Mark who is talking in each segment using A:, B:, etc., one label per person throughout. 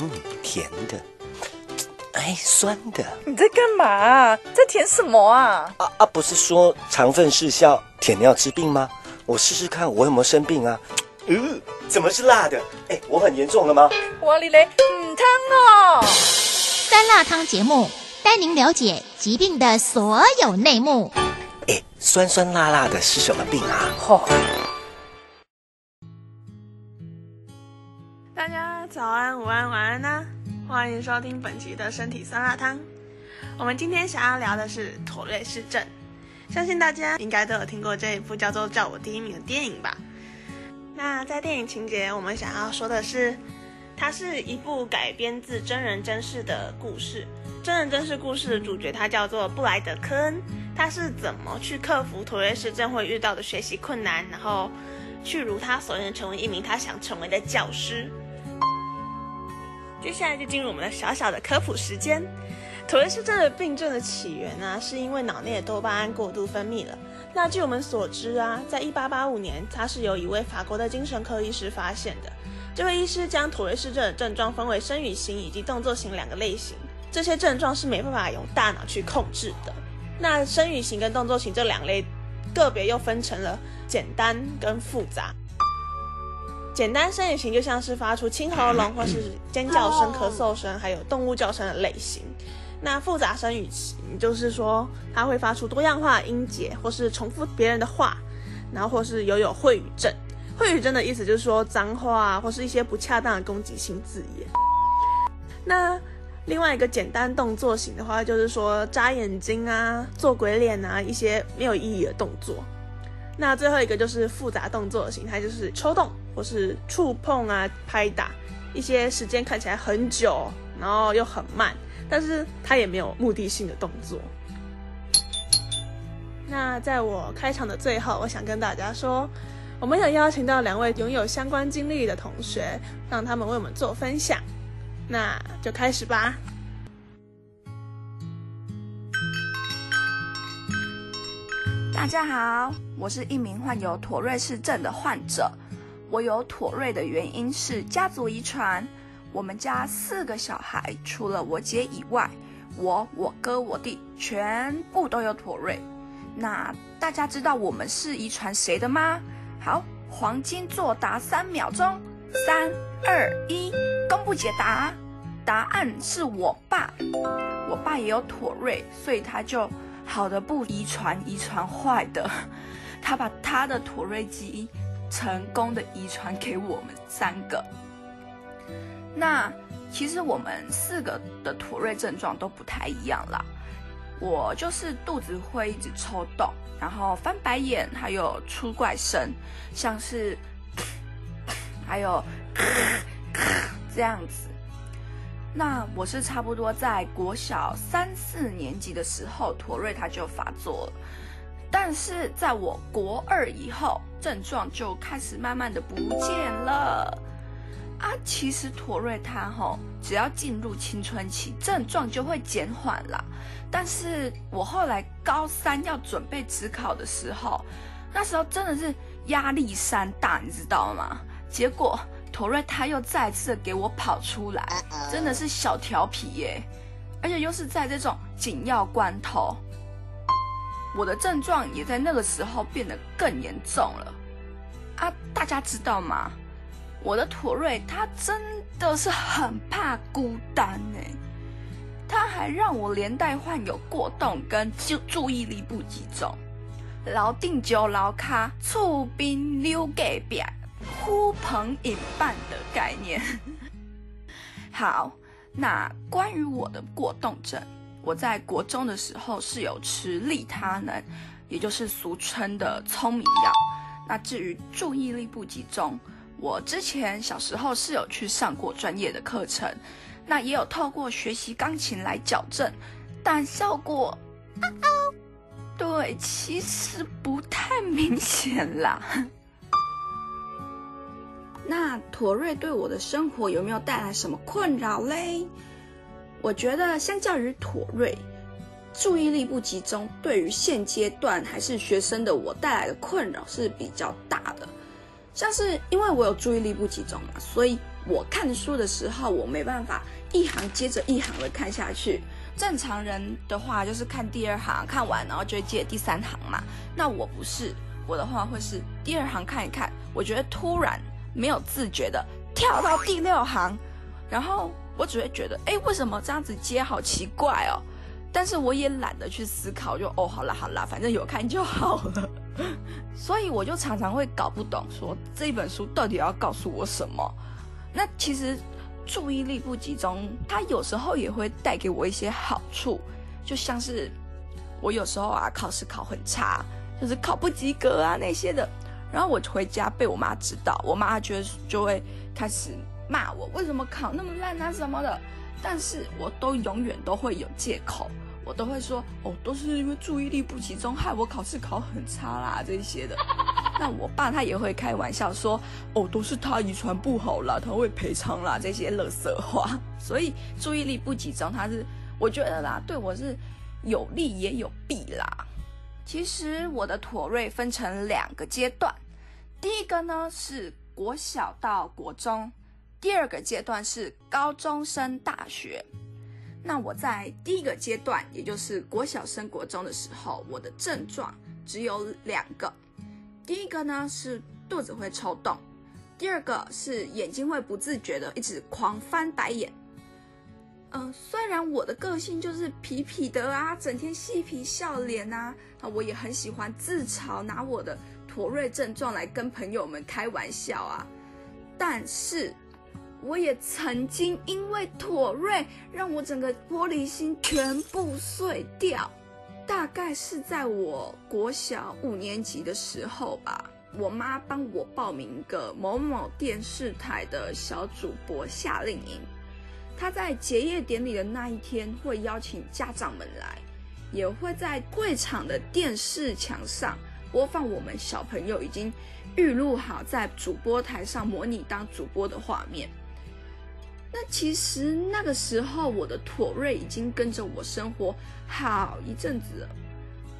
A: 嗯，甜的，哎，酸的。
B: 你在干嘛？在舔什么啊？
A: 啊啊，不是说肠粪失效，舔尿治病吗？我试试看，我有没有生病啊？嗯，怎么是辣的？哎，我很严重了吗？
B: 哇哩嘞，嗯汤哦。
C: 酸辣汤节目带您了解疾病的所有内幕。
A: 哎，酸酸辣辣的是什么病啊？
B: 嚯、
D: 大早安、午安、晚安呐、欢迎收听本期的身体酸辣汤。我们今天想要聊的是妥瑞氏症，相信大家应该都有听过这一部叫做《叫我第一名》的电影吧？那在电影情节，我们想要说的是，它是一部改编自真人真事的故事。真人真事故事的主角他叫做布莱德·科恩，他是怎么去克服妥瑞氏症会遇到的学习困难，然后去如他所愿成为一名他想成为的教师。接下来就进入我们的小小的科普时间。妥瑞氏症的病症的起源呢，是因为脑内的多巴胺过度分泌了。那据我们所知啊，在一八八五年，它是由一位法国的精神科医师发现的。这位医师将妥瑞氏症的症状分为生语型以及动作型两个类型。这些症状是没办法用大脑去控制的。那生语型跟动作型这两类，个别又分成了简单跟复杂。简单生语型就像是发出清喉咙或是尖叫声、咳嗽声，还有动物叫声的类型。那复杂声语型就是说，它会发出多样化音节，或是重复别人的话，然后或是有有秽语症。秽语症的意思就是说脏话，或是一些不恰当的攻击性字眼。那另外一个简单动作型的话，就是说眨眼睛啊、做鬼脸啊，一些没有意义的动作。那最后一个就是复杂动作的形态就是抽动或是触碰啊、拍打一些时间看起来很久，然后又很慢，但是它也没有目的性的动作。那在我开场的最后，我想跟大家说，我们有邀请到两位拥有相关经历的同学，让他们为我们做分享。那就开始吧。
E: 大家好，我是一名患有妥瑞氏症的患者。我有妥瑞的原因是家族遗传。我们家四个小孩，除了我姐以外，我、我哥、我弟全部都有妥瑞。那大家知道我们是遗传谁的吗？好，黄金作答三秒钟，三二一，公布解答。答案是我爸，我爸也有妥瑞，所以他就好的不遗传，遗传坏的，他把他的妥瑞基因成功的遗传给我们三个。那其实我们四个的妥瑞症状都不太一样啦。我就是肚子会一直抽动，然后翻白眼，还有出怪声，像是 还有 这样子。那我是差不多在国小三四年级的时候，妥瑞它就发作了，但是在我国二以后，症状就开始慢慢的不见了。啊，其实妥瑞它吼，只要进入青春期，症状就会减缓啦。但是我后来高三要准备职考的时候，那时候真的是压力山大，你知道吗？结果。妥瑞他又再次给我跑出来，真的是小调皮耶，而且又是在这种紧要关头，我的症状也在那个时候变得更严重了。啊，大家知道吗？我的妥瑞他真的是很怕孤单呢，他还让我连带患有过动跟注注意力不集中，老定酒老卡，厝边溜隔壁。呼朋引伴的概念。好，那关于我的过动症，我在国中的时候是有吃利他能，也就是俗称的聪明药。那至于注意力不集中，我之前小时候是有去上过专业的课程，那也有透过学习钢琴来矫正，但效果，对，其实不太明显啦。那妥瑞对我的生活有没有带来什么困扰嘞？我觉得相较于妥瑞，注意力不集中对于现阶段还是学生的我带来的困扰是比较大的。像是因为我有注意力不集中嘛，所以我看书的时候，我没办法一行接着一行的看下去。正常人的话就是看第二行，看完然后就会接第三行嘛。那我不是，我的话会是第二行看一看，我觉得突然没有自觉的跳到第六行，然后我只会觉得，哎，为什么这样子接好奇怪哦？但是我也懒得去思考，就哦，好啦好啦，反正有看就好了。所以我就常常会搞不懂，说这本书到底要告诉我什么？那其实。注意力不集中，它有时候也会带给我一些好处，就像是我有时候啊考试考很差，就是考不及格啊那些的，然后我回家被我妈知道，我妈就就会开始骂我为什么考那么烂啊什么的，但是我都永远都会有借口。我都会说哦，都是因为注意力不集中，害我考试考很差啦，这些的。那我爸他也会开玩笑说哦，都是他遗传不好啦，他会赔偿啦，这些垃圾话。所以注意力不集中，他是我觉得啦，对我是有利也有弊啦。其实我的妥瑞分成两个阶段，第一个呢是国小到国中，第二个阶段是高中升大学。那我在第一个阶段，也就是国小升国中的时候，我的症状只有两个。第一个呢是肚子会抽动，第二个是眼睛会不自觉的一直狂翻白眼。嗯，虽然我的个性就是皮皮的啊，整天嬉皮笑脸啊，啊，我也很喜欢自嘲，拿我的妥瑞症状来跟朋友们开玩笑啊，但是。我也曾经因为妥瑞让我整个玻璃心全部碎掉，大概是在我国小五年级的时候吧。我妈帮我报名一个某某电视台的小主播夏令营，她在结业典礼的那一天会邀请家长们来，也会在会场的电视墙上播放我们小朋友已经预录好在主播台上模拟当主播的画面。那其实那个时候，我的妥瑞已经跟着我生活好一阵子了，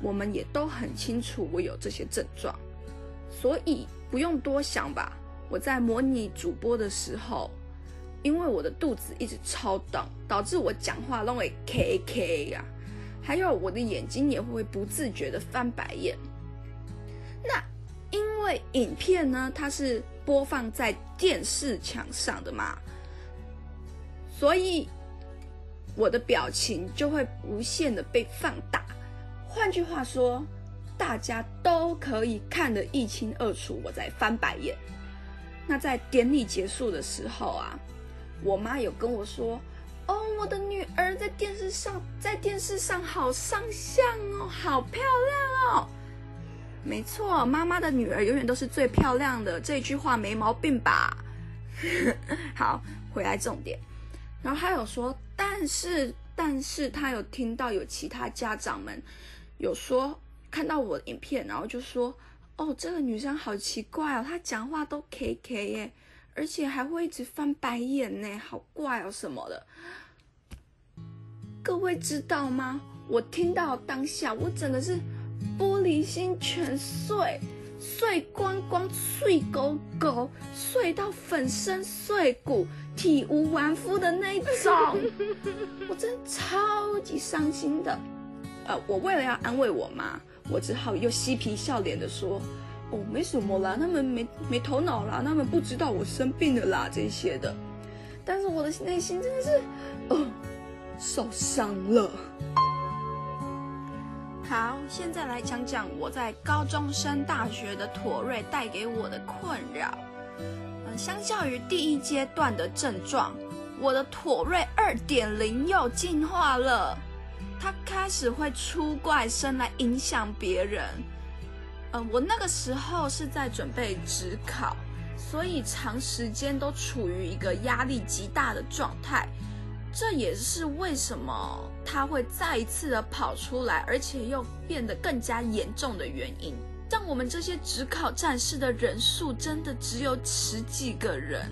E: 我们也都很清楚我有这些症状，所以不用多想吧。我在模拟主播的时候，因为我的肚子一直超动，导致我讲话都会 K K 呀，还有我的眼睛也会不自觉的翻白眼。那因为影片呢，它是播放在电视墙上的嘛。所以我的表情就会无限的被放大。换句话说，大家都可以看得一清二楚我在翻白眼。那在典礼结束的时候啊，我妈有跟我说：“哦，我的女儿在电视上，在电视上好上相哦，好漂亮哦。”没错，妈妈的女儿永远都是最漂亮的，这句话没毛病吧？好，回来重点。然后他有说，但是，但是他有听到有其他家长们有说看到我的影片，然后就说，哦，这个女生好奇怪哦，她讲话都 K K 耶，而且还会一直翻白眼呢，好怪哦什么的。各位知道吗？我听到当下，我真的是玻璃心全碎。碎光光，碎狗狗，碎到粉身碎骨、体无完肤的那种，我真超级伤心的。呃，我为了要安慰我妈，我只好又嬉皮笑脸的说：“哦，没什么啦，他们没没头脑啦，他们不知道我生病了啦，这些的。”但是我的内心真的是，呃，受伤了。好，现在来讲讲我在高中升大学的妥瑞带给我的困扰。嗯，相较于第一阶段的症状，我的妥瑞二点零又进化了。它开始会出怪声来影响别人。嗯，我那个时候是在准备职考，所以长时间都处于一个压力极大的状态。这也是为什么他会再一次的跑出来，而且又变得更加严重的原因。像我们这些只考战士的人数真的只有十几个人，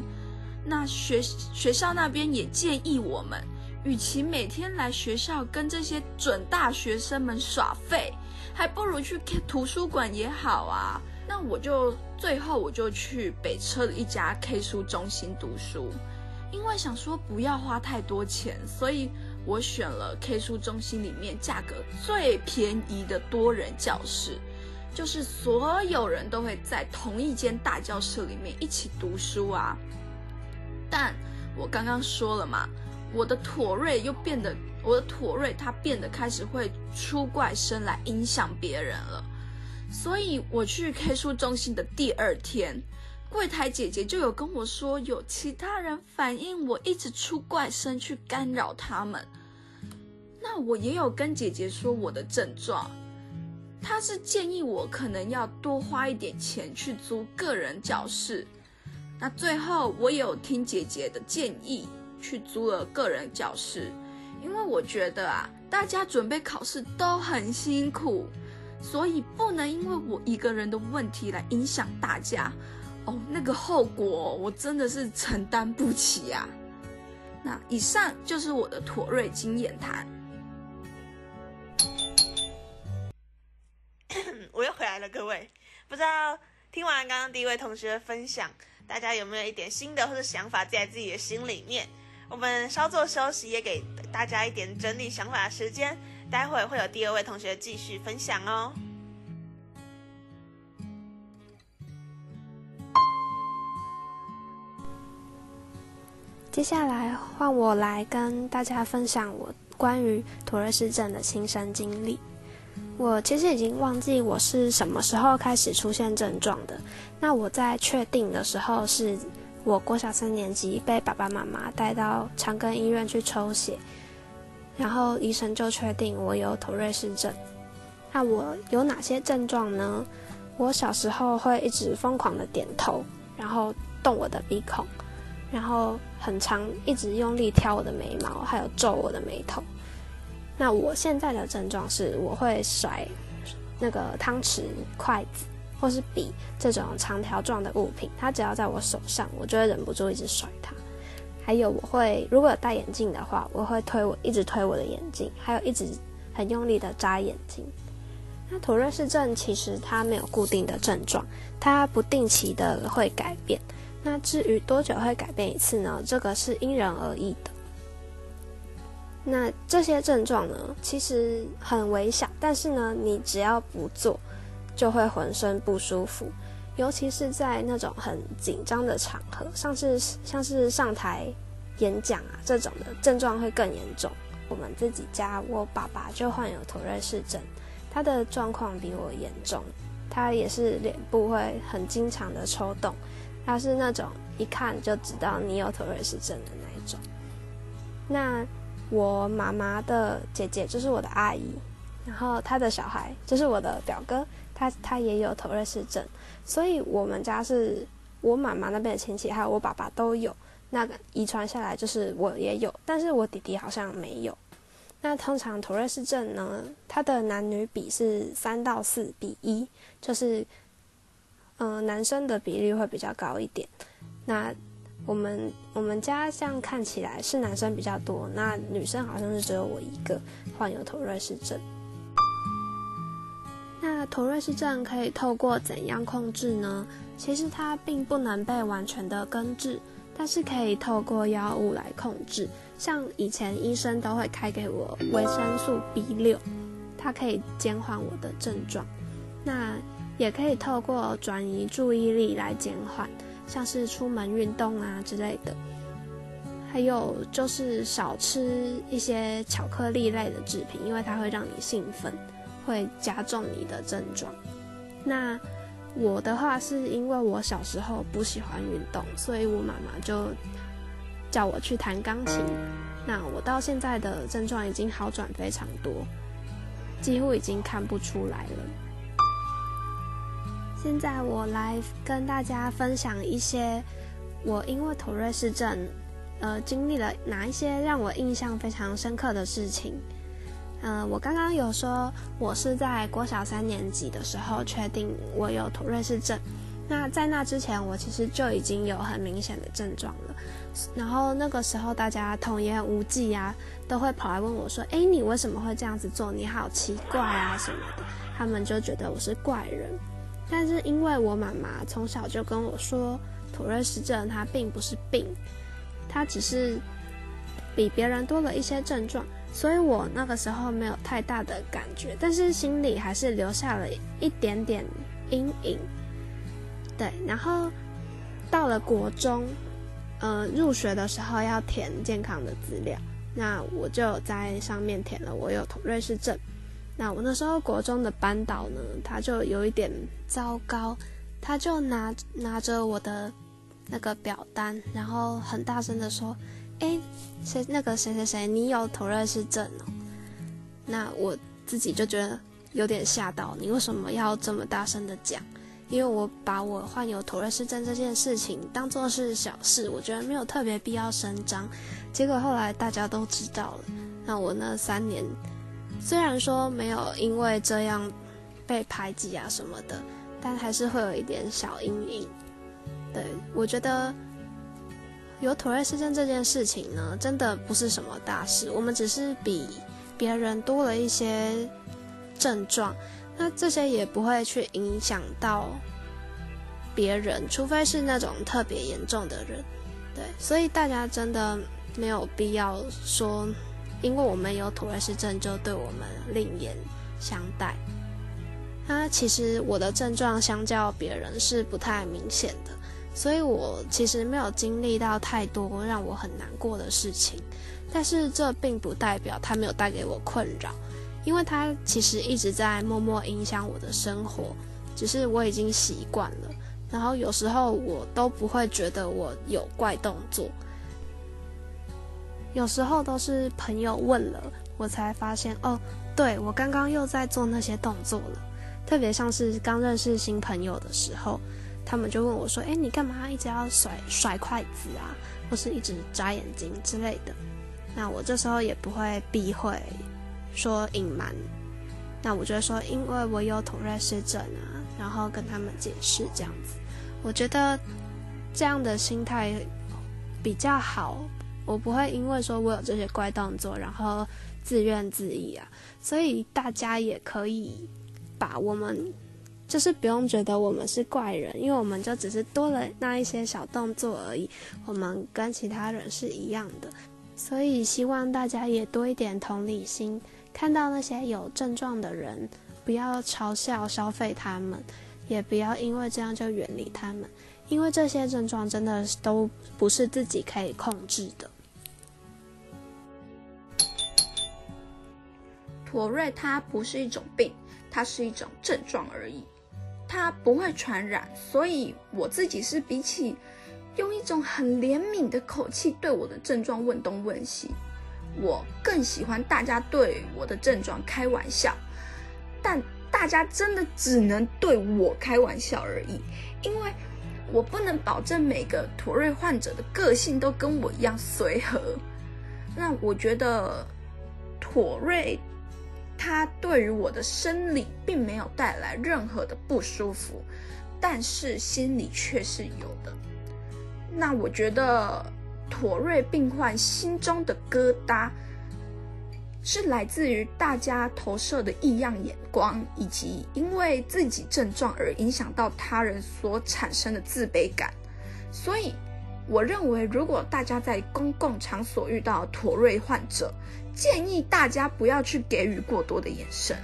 E: 那学学校那边也建议我们，与其每天来学校跟这些准大学生们耍废，还不如去图书馆也好啊。那我就最后我就去北车的一家 K 书中心读书。因为想说不要花太多钱，所以我选了 K 书中心里面价格最便宜的多人教室，就是所有人都会在同一间大教室里面一起读书啊。但我刚刚说了嘛，我的妥瑞又变得，我的妥瑞它变得开始会出怪声来影响别人了，所以我去 K 书中心的第二天。柜台姐姐就有跟我说，有其他人反映我一直出怪声去干扰他们。那我也有跟姐姐说我的症状，她是建议我可能要多花一点钱去租个人教室。那最后我有听姐姐的建议去租了个人教室，因为我觉得啊，大家准备考试都很辛苦，所以不能因为我一个人的问题来影响大家。哦，那个后果我真的是承担不起呀。那以上就是我的妥瑞经验谈。
D: 我又回来了，各位，不知道听完刚刚第一位同学的分享，大家有没有一点新的或者想法在自己的心里面？我们稍作休息，也给大家一点整理想法的时间。待会会有第二位同学继续分享哦。
F: 接下来换我来跟大家分享我关于妥瑞氏症的亲身经历。我其实已经忘记我是什么时候开始出现症状的。那我在确定的时候，是我国小三年级被爸爸妈妈带到长庚医院去抽血，然后医生就确定我有妥瑞氏症。那我有哪些症状呢？我小时候会一直疯狂的点头，然后动我的鼻孔。然后很长，一直用力挑我的眉毛，还有皱我的眉头。那我现在的症状是，我会甩那个汤匙、筷子或是笔这种长条状的物品，它只要在我手上，我就会忍不住一直甩它。还有，我会如果有戴眼镜的话，我会推我一直推我的眼镜，还有一直很用力的眨眼睛。那妥瑞氏症其实它没有固定的症状，它不定期的会改变。那至于多久会改变一次呢？这个是因人而异的。那这些症状呢，其实很微小，但是呢，你只要不做，就会浑身不舒服，尤其是在那种很紧张的场合，像是像是上台演讲啊这种的症状会更严重。我们自己家，我爸爸就患有妥瑞氏症，他的状况比我严重，他也是脸部会很经常的抽动。他是那种一看就知道你有妥瑞氏症的那一种。那我妈妈的姐姐就是我的阿姨，然后她的小孩就是我的表哥，他他也有妥瑞氏症，所以我们家是我妈妈那边的亲戚，还有我爸爸都有。那个遗传下来就是我也有，但是我弟弟好像没有。那通常妥瑞氏症呢，它的男女比是三到四比一，就是。嗯，男生的比例会比较高一点。那我们我们家像看起来是男生比较多，那女生好像是只有我一个患有妥瑞氏症。那妥瑞氏症可以透过怎样控制呢？其实它并不能被完全的根治，但是可以透过药物来控制。像以前医生都会开给我维生素 B 六，它可以减缓我的症状。那也可以透过转移注意力来减缓，像是出门运动啊之类的，还有就是少吃一些巧克力类的制品，因为它会让你兴奋，会加重你的症状。那我的话是因为我小时候不喜欢运动，所以我妈妈就叫我去弹钢琴。那我到现在的症状已经好转非常多，几乎已经看不出来了。现在我来跟大家分享一些我因为妥瑞氏症，呃，经历了哪一些让我印象非常深刻的事情。嗯，我刚刚有说我是在国小三年级的时候确定我有妥瑞氏症，那在那之前我其实就已经有很明显的症状了。然后那个时候大家童言无忌啊，都会跑来问我说：“哎，你为什么会这样子做？你好奇怪啊什么的。”他们就觉得我是怪人。但是因为我妈妈从小就跟我说，妥瑞氏症它并不是病，他只是比别人多了一些症状，所以我那个时候没有太大的感觉，但是心里还是留下了一点点阴影。对，然后到了国中，呃，入学的时候要填健康的资料，那我就在上面填了我有妥瑞氏症。那我那时候国中的班导呢，他就有一点糟糕，他就拿拿着我的那个表单，然后很大声的说：“哎，谁那个谁谁谁，你有妥瑞氏症哦？”那我自己就觉得有点吓到，你为什么要这么大声的讲？因为我把我患有妥瑞氏症这件事情当做是小事，我觉得没有特别必要声张。结果后来大家都知道了，那我那三年虽然说没有因为这样被排挤啊什么的，但还是会有一点小阴影。对我觉得有妥瑞氏症这件事情呢，真的不是什么大事，我们只是比别人多了一些症状。那这些也不会去影响到别人，除非是那种特别严重的人，对，所以大家真的没有必要说，因为我们有土瑞氏症就对我们另眼相待。那其实我的症状相较别人是不太明显的，所以我其实没有经历到太多让我很难过的事情，但是这并不代表它没有带给我困扰。因为它其实一直在默默影响我的生活，只是我已经习惯了。然后有时候我都不会觉得我有怪动作，有时候都是朋友问了我才发现，哦，对我刚刚又在做那些动作了。特别像是刚认识新朋友的时候，他们就问我说：“哎，你干嘛一直要甩甩筷子啊，或是一直眨眼睛之类的？”那我这时候也不会避讳。说隐瞒，那我就说，因为我有妥瑞氏症啊，然后跟他们解释这样子，我觉得这样的心态比较好，我不会因为说我有这些怪动作，然后自怨自艾啊，所以大家也可以把我们就是不用觉得我们是怪人，因为我们就只是多了那一些小动作而已，我们跟其他人是一样的，所以希望大家也多一点同理心。看到那些有症状的人，不要嘲笑、消费他们，也不要因为这样就远离他们，因为这些症状真的都不是自己可以控制的。
E: 妥瑞它不是一种病，它是一种症状而已，它不会传染，所以我自己是比起用一种很怜悯的口气对我的症状问东问西。我更喜欢大家对我的症状开玩笑，但大家真的只能对我开玩笑而已，因为我不能保证每个妥瑞患者的个性都跟我一样随和。那我觉得妥瑞，它对于我的生理并没有带来任何的不舒服，但是心里却是有的。那我觉得。妥瑞病患心中的疙瘩，是来自于大家投射的异样眼光，以及因为自己症状而影响到他人所产生的自卑感。所以，我认为如果大家在公共场所遇到妥瑞患者，建议大家不要去给予过多的眼神，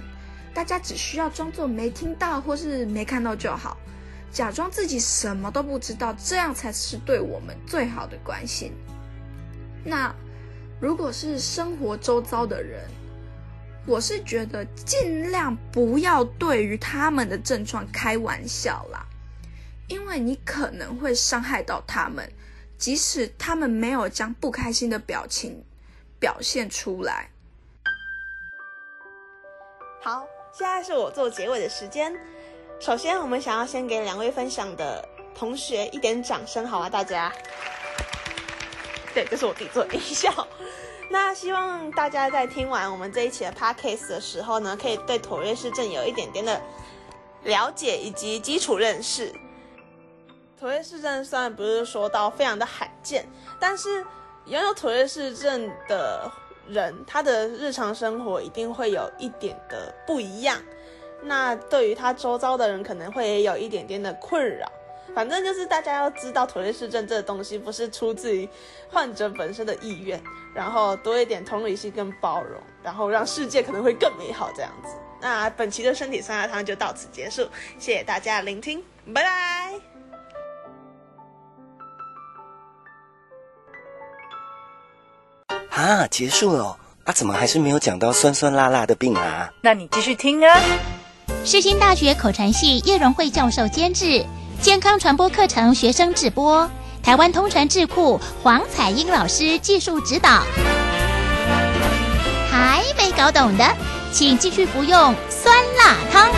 E: 大家只需要装作没听到或是没看到就好。假装自己什么都不知道，这样才是对我们最好的关心。那如果是生活周遭的人，我是觉得尽量不要对于他们的症状开玩笑啦，因为你可能会伤害到他们，即使他们没有将不开心的表情表现出来。
D: 好，现在是我做结尾的时间。首先，我们想要先给两位分享的同学一点掌声，好吗？大家，对，这是我自己做的音效。那希望大家在听完我们这一期的 podcast 的时候呢，可以对妥瑞氏症有一点点的了解以及基础认识。妥瑞氏症虽然不是说到非常的罕见，但是拥有妥瑞氏症的人，他的日常生活一定会有一点的不一样。那对于他周遭的人可能会有一点点的困扰，反正就是大家要知道妥瑞氏症这个东西不是出自于患者本身的意愿，然后多一点同理心跟包容，然后让世界可能会更美好这样子。那本期的身体酸辣汤就到此结束，谢谢大家的聆听，拜拜。
A: 啊，结束了哦啊，怎么还是没有讲到酸酸辣辣的病啊？
B: 那你继续听啊。
C: 世新大学口传系叶荣惠教授监制，健康传播课程学生直播，台湾通传智库黄彩英老师技术指导。还没搞懂的，请继续服用酸辣汤。